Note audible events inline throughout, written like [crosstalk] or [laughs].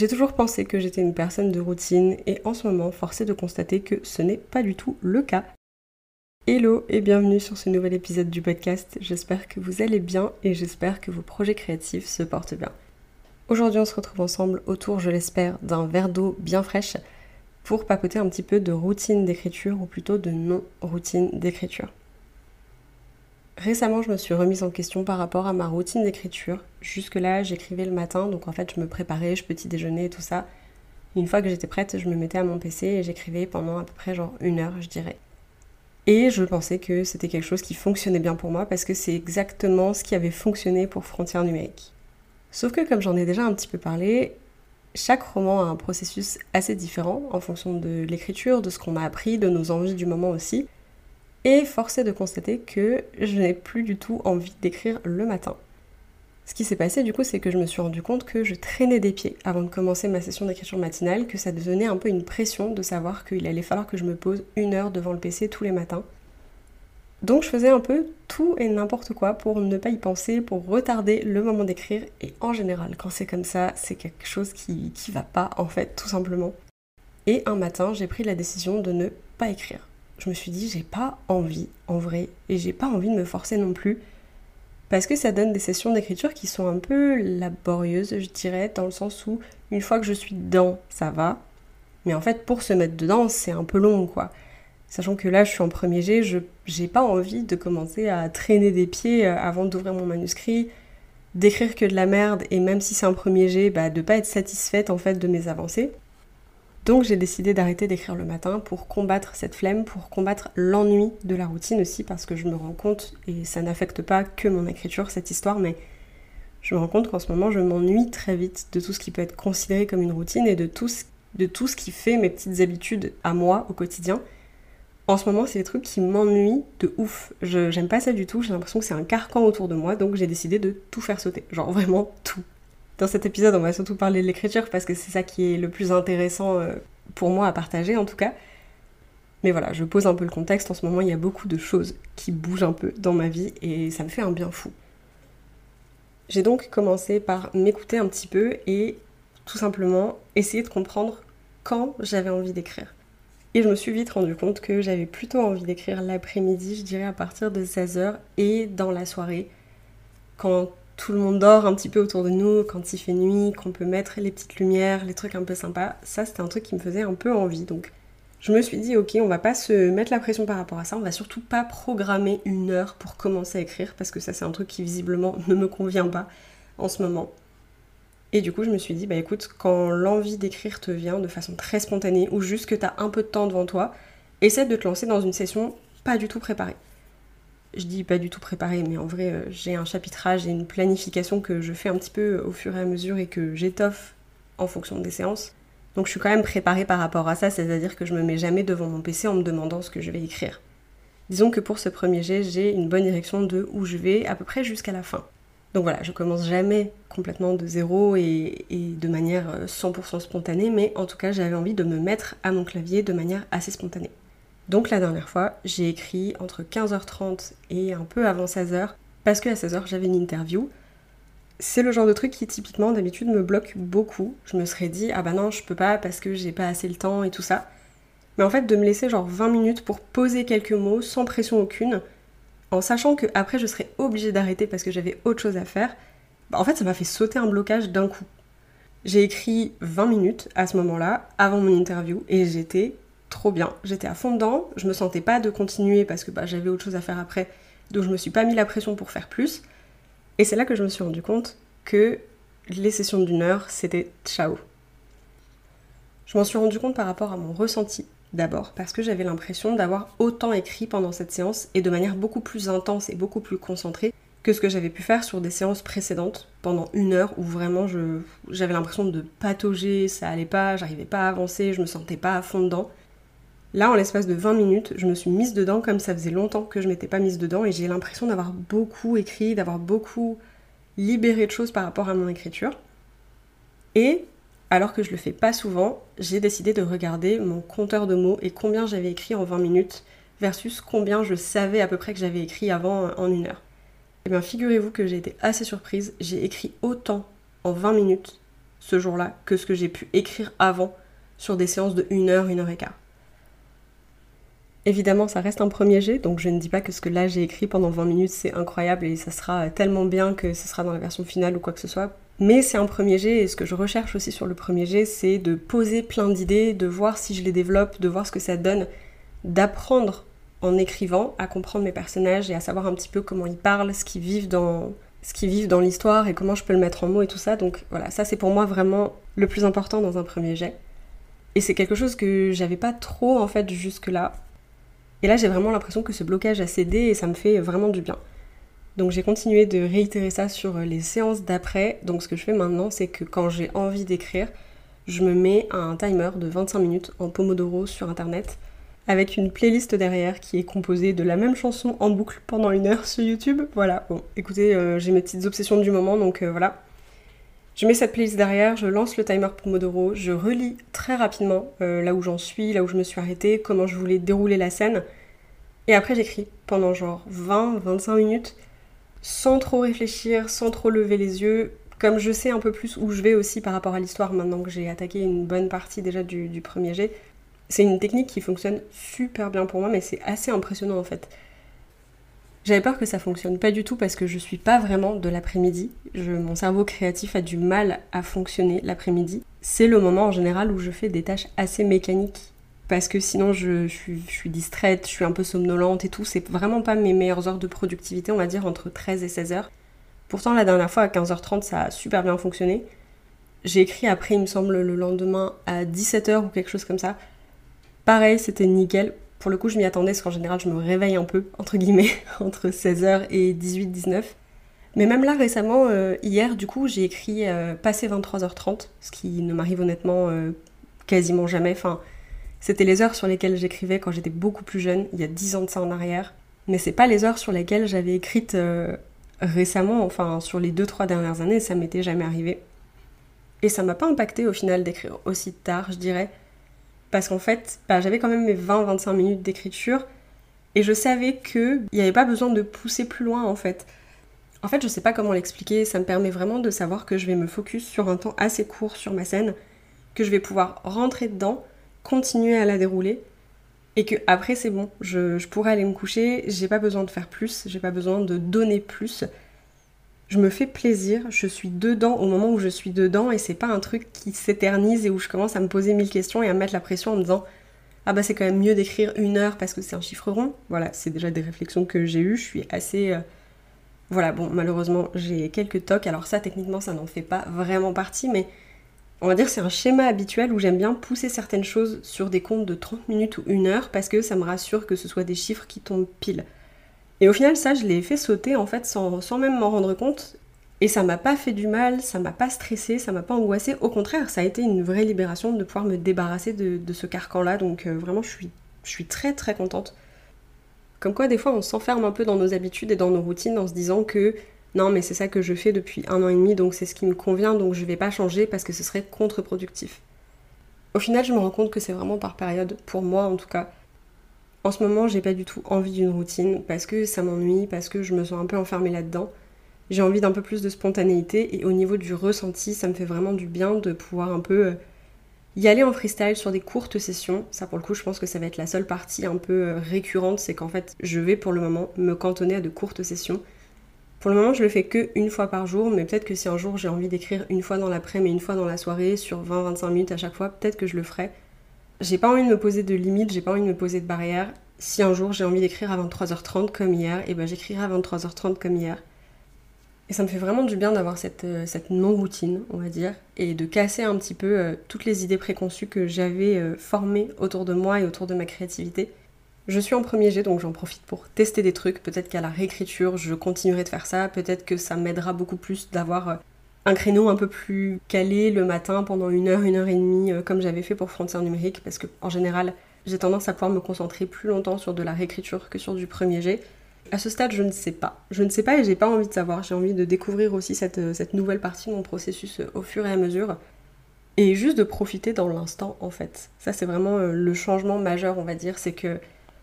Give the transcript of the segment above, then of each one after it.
j'ai toujours pensé que j'étais une personne de routine et en ce moment, forcé de constater que ce n'est pas du tout le cas. Hello et bienvenue sur ce nouvel épisode du podcast. J'espère que vous allez bien et j'espère que vos projets créatifs se portent bien. Aujourd'hui, on se retrouve ensemble autour, je l'espère, d'un verre d'eau bien fraîche pour papoter un petit peu de routine d'écriture ou plutôt de non-routine d'écriture. Récemment, je me suis remise en question par rapport à ma routine d'écriture. Jusque-là, j'écrivais le matin, donc en fait, je me préparais, je petit déjeuner et tout ça. Une fois que j'étais prête, je me mettais à mon PC et j'écrivais pendant à peu près genre une heure, je dirais. Et je pensais que c'était quelque chose qui fonctionnait bien pour moi parce que c'est exactement ce qui avait fonctionné pour Frontières numériques. Sauf que comme j'en ai déjà un petit peu parlé, chaque roman a un processus assez différent en fonction de l'écriture, de ce qu'on a appris, de nos envies du moment aussi. Et force est de constater que je n'ai plus du tout envie d'écrire le matin. Ce qui s'est passé du coup, c'est que je me suis rendu compte que je traînais des pieds avant de commencer ma session d'écriture matinale, que ça devenait un peu une pression de savoir qu'il allait falloir que je me pose une heure devant le PC tous les matins. Donc je faisais un peu tout et n'importe quoi pour ne pas y penser, pour retarder le moment d'écrire. Et en général, quand c'est comme ça, c'est quelque chose qui, qui va pas en fait, tout simplement. Et un matin, j'ai pris la décision de ne pas écrire je me suis dit j'ai pas envie en vrai et j'ai pas envie de me forcer non plus parce que ça donne des sessions d'écriture qui sont un peu laborieuses, je dirais, dans le sens où une fois que je suis dedans, ça va. Mais en fait, pour se mettre dedans, c'est un peu long, quoi. Sachant que là, je suis en premier jet, je j'ai pas envie de commencer à traîner des pieds euh, avant d'ouvrir mon manuscrit, d'écrire que de la merde, et même si c'est un premier jet, bah, de pas être satisfaite en fait de mes avancées. Donc j'ai décidé d'arrêter d'écrire le matin pour combattre cette flemme, pour combattre l'ennui de la routine aussi, parce que je me rends compte, et ça n'affecte pas que mon écriture, cette histoire, mais je me rends compte qu'en ce moment je m'ennuie très vite de tout ce qui peut être considéré comme une routine et de tout ce, qui fait mes petites habitudes à moi au quotidien. En ce moment, c'est des trucs qui m'ennuient de ouf. Je j'aime pas ça du tout, j'ai l'impression que c'est un carcan autour de moi, donc j'ai décidé de tout faire sauter. Genre vraiment tout. Dans cet épisode, on va surtout parler de l'écriture parce que c'est ça qui est le plus intéressant euh, pour moi à partager en tout cas. Mais voilà, je pose un peu le contexte. En ce moment, il y a beaucoup de choses qui bougent un peu dans ma vie et ça me fait un bien fou. J'ai donc commencé par m'écouter un petit peu et tout simplement essayer de comprendre quand j'avais envie d'écrire. Et je me suis vite rendu compte que j'avais plutôt envie d'écrire l'après-midi, je dirais à partir de 16h et dans la soirée, quand tout le monde dort un petit peu autour de nous quand il fait nuit, qu'on peut mettre les petites lumières, les trucs un peu sympas. Ça, c'était un truc qui me faisait un peu envie. Donc, je me suis dit, ok, on va pas se mettre la pression par rapport à ça. On va surtout pas programmer une heure pour commencer à écrire parce que ça, c'est un truc qui visiblement ne me convient pas en ce moment. Et du coup, je me suis dit, bah écoute, quand l'envie d'écrire te vient de façon très spontanée ou juste que t'as un peu de temps devant toi, essaie de te lancer dans une session pas du tout préparée je dis pas du tout préparé, mais en vrai, euh, j'ai un chapitrage et une planification que je fais un petit peu au fur et à mesure et que j'étoffe en fonction des séances. Donc je suis quand même préparée par rapport à ça, c'est-à-dire que je me mets jamais devant mon PC en me demandant ce que je vais écrire. Disons que pour ce premier jet, j'ai une bonne direction de où je vais à peu près jusqu'à la fin. Donc voilà, je commence jamais complètement de zéro et, et de manière 100% euh, spontanée, mais en tout cas j'avais envie de me mettre à mon clavier de manière assez spontanée. Donc la dernière fois, j'ai écrit entre 15h30 et un peu avant 16h, parce qu'à 16h j'avais une interview. C'est le genre de truc qui typiquement d'habitude me bloque beaucoup. Je me serais dit, ah bah non, je peux pas parce que j'ai pas assez le temps et tout ça. Mais en fait, de me laisser genre 20 minutes pour poser quelques mots sans pression aucune, en sachant que après je serais obligée d'arrêter parce que j'avais autre chose à faire, bah en fait ça m'a fait sauter un blocage d'un coup. J'ai écrit 20 minutes à ce moment-là, avant mon interview, et j'étais trop bien. J'étais à fond dedans, je me sentais pas de continuer parce que bah, j'avais autre chose à faire après, donc je me suis pas mis la pression pour faire plus. Et c'est là que je me suis rendu compte que les sessions d'une heure, c'était ciao. Je m'en suis rendu compte par rapport à mon ressenti d'abord, parce que j'avais l'impression d'avoir autant écrit pendant cette séance et de manière beaucoup plus intense et beaucoup plus concentrée que ce que j'avais pu faire sur des séances précédentes pendant une heure où vraiment j'avais l'impression de patauger, ça allait pas, j'arrivais pas à avancer, je me sentais pas à fond dedans. Là, en l'espace de 20 minutes, je me suis mise dedans comme ça faisait longtemps que je m'étais pas mise dedans et j'ai l'impression d'avoir beaucoup écrit, d'avoir beaucoup libéré de choses par rapport à mon écriture. Et alors que je le fais pas souvent, j'ai décidé de regarder mon compteur de mots et combien j'avais écrit en 20 minutes versus combien je savais à peu près que j'avais écrit avant en une heure. Eh bien, figurez-vous que j'ai été assez surprise. J'ai écrit autant en 20 minutes ce jour-là que ce que j'ai pu écrire avant sur des séances de 1 heure, 1 heure et quart. Évidemment, ça reste un premier jet, donc je ne dis pas que ce que là j'ai écrit pendant 20 minutes c'est incroyable et ça sera tellement bien que ce sera dans la version finale ou quoi que ce soit. Mais c'est un premier jet et ce que je recherche aussi sur le premier jet, c'est de poser plein d'idées, de voir si je les développe, de voir ce que ça donne, d'apprendre en écrivant à comprendre mes personnages et à savoir un petit peu comment ils parlent, ce qu'ils vivent dans ce vivent dans l'histoire et comment je peux le mettre en mots et tout ça. Donc voilà, ça c'est pour moi vraiment le plus important dans un premier jet. Et c'est quelque chose que j'avais pas trop en fait jusque-là. Et là j'ai vraiment l'impression que ce blocage a cédé et ça me fait vraiment du bien. Donc j'ai continué de réitérer ça sur les séances d'après. Donc ce que je fais maintenant, c'est que quand j'ai envie d'écrire, je me mets un timer de 25 minutes en Pomodoro sur internet avec une playlist derrière qui est composée de la même chanson en boucle pendant une heure sur YouTube. Voilà, bon, écoutez, euh, j'ai mes petites obsessions du moment, donc euh, voilà. Je mets cette playlist derrière, je lance le timer Pomodoro, je relis très rapidement euh, là où j'en suis, là où je me suis arrêtée, comment je voulais dérouler la scène. Et après j'écris pendant genre 20-25 minutes, sans trop réfléchir, sans trop lever les yeux. Comme je sais un peu plus où je vais aussi par rapport à l'histoire maintenant que j'ai attaqué une bonne partie déjà du, du premier jet, c'est une technique qui fonctionne super bien pour moi, mais c'est assez impressionnant en fait. J'avais peur que ça fonctionne pas du tout parce que je suis pas vraiment de l'après-midi. mon cerveau créatif a du mal à fonctionner l'après-midi. C'est le moment en général où je fais des tâches assez mécaniques. Parce que sinon je, suis, distraite, je suis un peu somnolente et tout. C'est vraiment pas mes meilleures heures de productivité, on va dire entre 13 et 16 heures. Pourtant la dernière fois à 15h30 ça a super bien fonctionné. J'ai écrit après il me semble le lendemain à 17h ou quelque chose comme ça. Pareil, c'était nickel. Pour le coup, je m'y attendais parce qu'en général, je me réveille un peu, entre guillemets, [laughs] entre 16h et 18-19. Mais même là, récemment, euh, hier, du coup, j'ai écrit euh, passé 23h30, ce qui ne m'arrive honnêtement euh, quasiment jamais. Enfin, c'était les heures sur lesquelles j'écrivais quand j'étais beaucoup plus jeune, il y a 10 ans de ça en arrière. Mais c'est pas les heures sur lesquelles j'avais écrite récemment, enfin, sur les 2-3 dernières années, ça m'était jamais arrivé. Et ça m'a pas impacté au final d'écrire aussi tard, je dirais parce qu'en fait, bah, j'avais quand même mes 20-25 minutes d'écriture et je savais qu'il n'y avait pas besoin de pousser plus loin en fait. En fait, je sais pas comment l'expliquer, ça me permet vraiment de savoir que je vais me focus sur un temps assez court sur ma scène, que je vais pouvoir rentrer dedans, continuer à la dérouler et que après c'est bon, je, je pourrais aller me coucher, j'ai pas besoin de faire plus, j'ai pas besoin de donner plus, je me fais plaisir, je suis dedans au moment où je suis dedans et c'est pas un truc qui s'éternise et où je commence à me poser mille questions et à me mettre la pression en me disant ah bah c'est quand même mieux d'écrire une heure parce que c'est un chiffre rond. Voilà, c'est déjà des réflexions que j'ai eues, je suis assez... Euh, voilà, bon, malheureusement j'ai quelques tocs, alors ça techniquement ça n'en fait pas vraiment partie, mais on va dire c'est un schéma habituel où j'aime bien pousser certaines choses sur des comptes de 30 minutes ou une heure parce que ça me rassure que ce soit des chiffres qui tombent pile. Et au final, ça, je l'ai fait sauter en fait sans, même m'en rendre compte. Et ça m'a pas fait du mal, ça m'a pas stressé, ça m'a pas angoissé. Au contraire, ça a été une vraie libération de pouvoir me débarrasser de, ce carcan-là. Donc euh, vraiment, je suis, je suis très très contente. Comme quoi, des fois, on s'enferme un peu dans nos habitudes et dans nos routines en se disant que non, mais c'est ça que je fais depuis un an et demi, donc c'est ce qui me convient, donc je vais pas changer parce que ce serait contre-productif. Au final, je me rends compte que c'est vraiment par période, pour moi en tout cas. En ce moment, j'ai pas du tout envie d'une routine parce que ça m'ennuie, parce que je me sens un peu enfermée là-dedans. J'ai envie d'un peu plus de spontanéité et au niveau du ressenti, ça me fait vraiment du bien de pouvoir un peu euh, y aller en freestyle sur des courtes sessions. Ça, pour le coup, je pense que ça va être la seule partie un peu euh, récurrente, c'est qu'en fait, je vais pour le moment me cantonner à de courtes sessions. Pour le moment, je le fais que une fois par jour, mais peut-être que si un jour j'ai envie d'écrire une fois dans l'après, mais une fois dans la soirée, sur 20-25 minutes à chaque fois, peut-être que je le ferai. J'ai pas envie de me poser de limites, j'ai pas envie de me poser de barrières. Si un jour j'ai envie d'écrire à 23h30 comme hier, et eh ben j'écrirai à 23h30 comme hier. Et ça me fait vraiment du bien d'avoir cette, euh, cette non-routine, on va dire, et de casser un petit peu euh, toutes les idées préconçues que j'avais euh, formées autour de moi et autour de ma créativité. Je suis en premier jet, donc j'en profite pour tester des trucs. Peut-être qu'à la réécriture, je continuerai de faire ça. Peut-être que ça m'aidera beaucoup plus d'avoir un créneau un peu plus calé le matin pendant une heure, une heure et demie, euh, comme j'avais fait pour Frontières numérique, parce que en général, j'ai tendance à pouvoir me concentrer plus longtemps sur de la réécriture que sur du premier jet. À ce stade, je ne sais pas. Je ne sais pas et j'ai pas envie de savoir. J'ai envie de découvrir aussi cette, euh, cette nouvelle partie de mon processus au fur et à mesure et juste de profiter dans l'instant en fait. Ça c'est vraiment le changement majeur on va dire, c'est que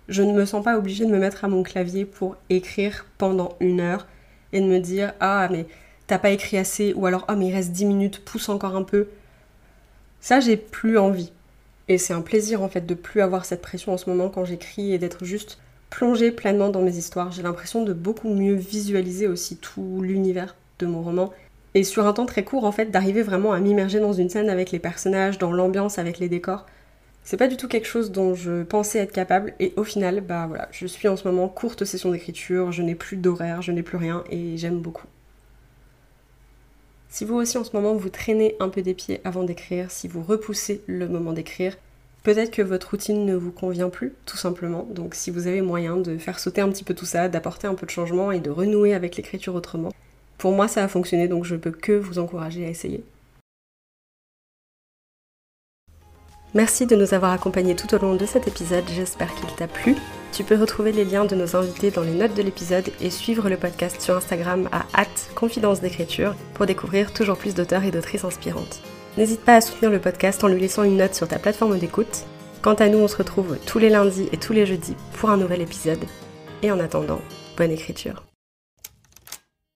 je ne me sens pas obligée de me mettre à mon clavier pour écrire pendant une heure et de me dire ah mais t'as pas écrit assez ou alors ah mais il reste 10 minutes, pousse encore un peu. Ça j'ai plus envie. Et c'est un plaisir en fait de plus avoir cette pression en ce moment quand j'écris et d'être juste plongée pleinement dans mes histoires. J'ai l'impression de beaucoup mieux visualiser aussi tout l'univers de mon roman. Et sur un temps très court en fait d'arriver vraiment à m'immerger dans une scène avec les personnages, dans l'ambiance, avec les décors. C'est pas du tout quelque chose dont je pensais être capable et au final, bah voilà, je suis en ce moment courte session d'écriture, je n'ai plus d'horaire, je n'ai plus rien et j'aime beaucoup. Si vous aussi en ce moment vous traînez un peu des pieds avant d'écrire, si vous repoussez le moment d'écrire, peut-être que votre routine ne vous convient plus, tout simplement. Donc si vous avez moyen de faire sauter un petit peu tout ça, d'apporter un peu de changement et de renouer avec l'écriture autrement, pour moi ça a fonctionné donc je peux que vous encourager à essayer. Merci de nous avoir accompagnés tout au long de cet épisode, j'espère qu'il t'a plu. Tu peux retrouver les liens de nos invités dans les notes de l'épisode et suivre le podcast sur Instagram à confidence d'écriture pour découvrir toujours plus d'auteurs et d'autrices inspirantes. N'hésite pas à soutenir le podcast en lui laissant une note sur ta plateforme d'écoute. Quant à nous, on se retrouve tous les lundis et tous les jeudis pour un nouvel épisode. Et en attendant, bonne écriture.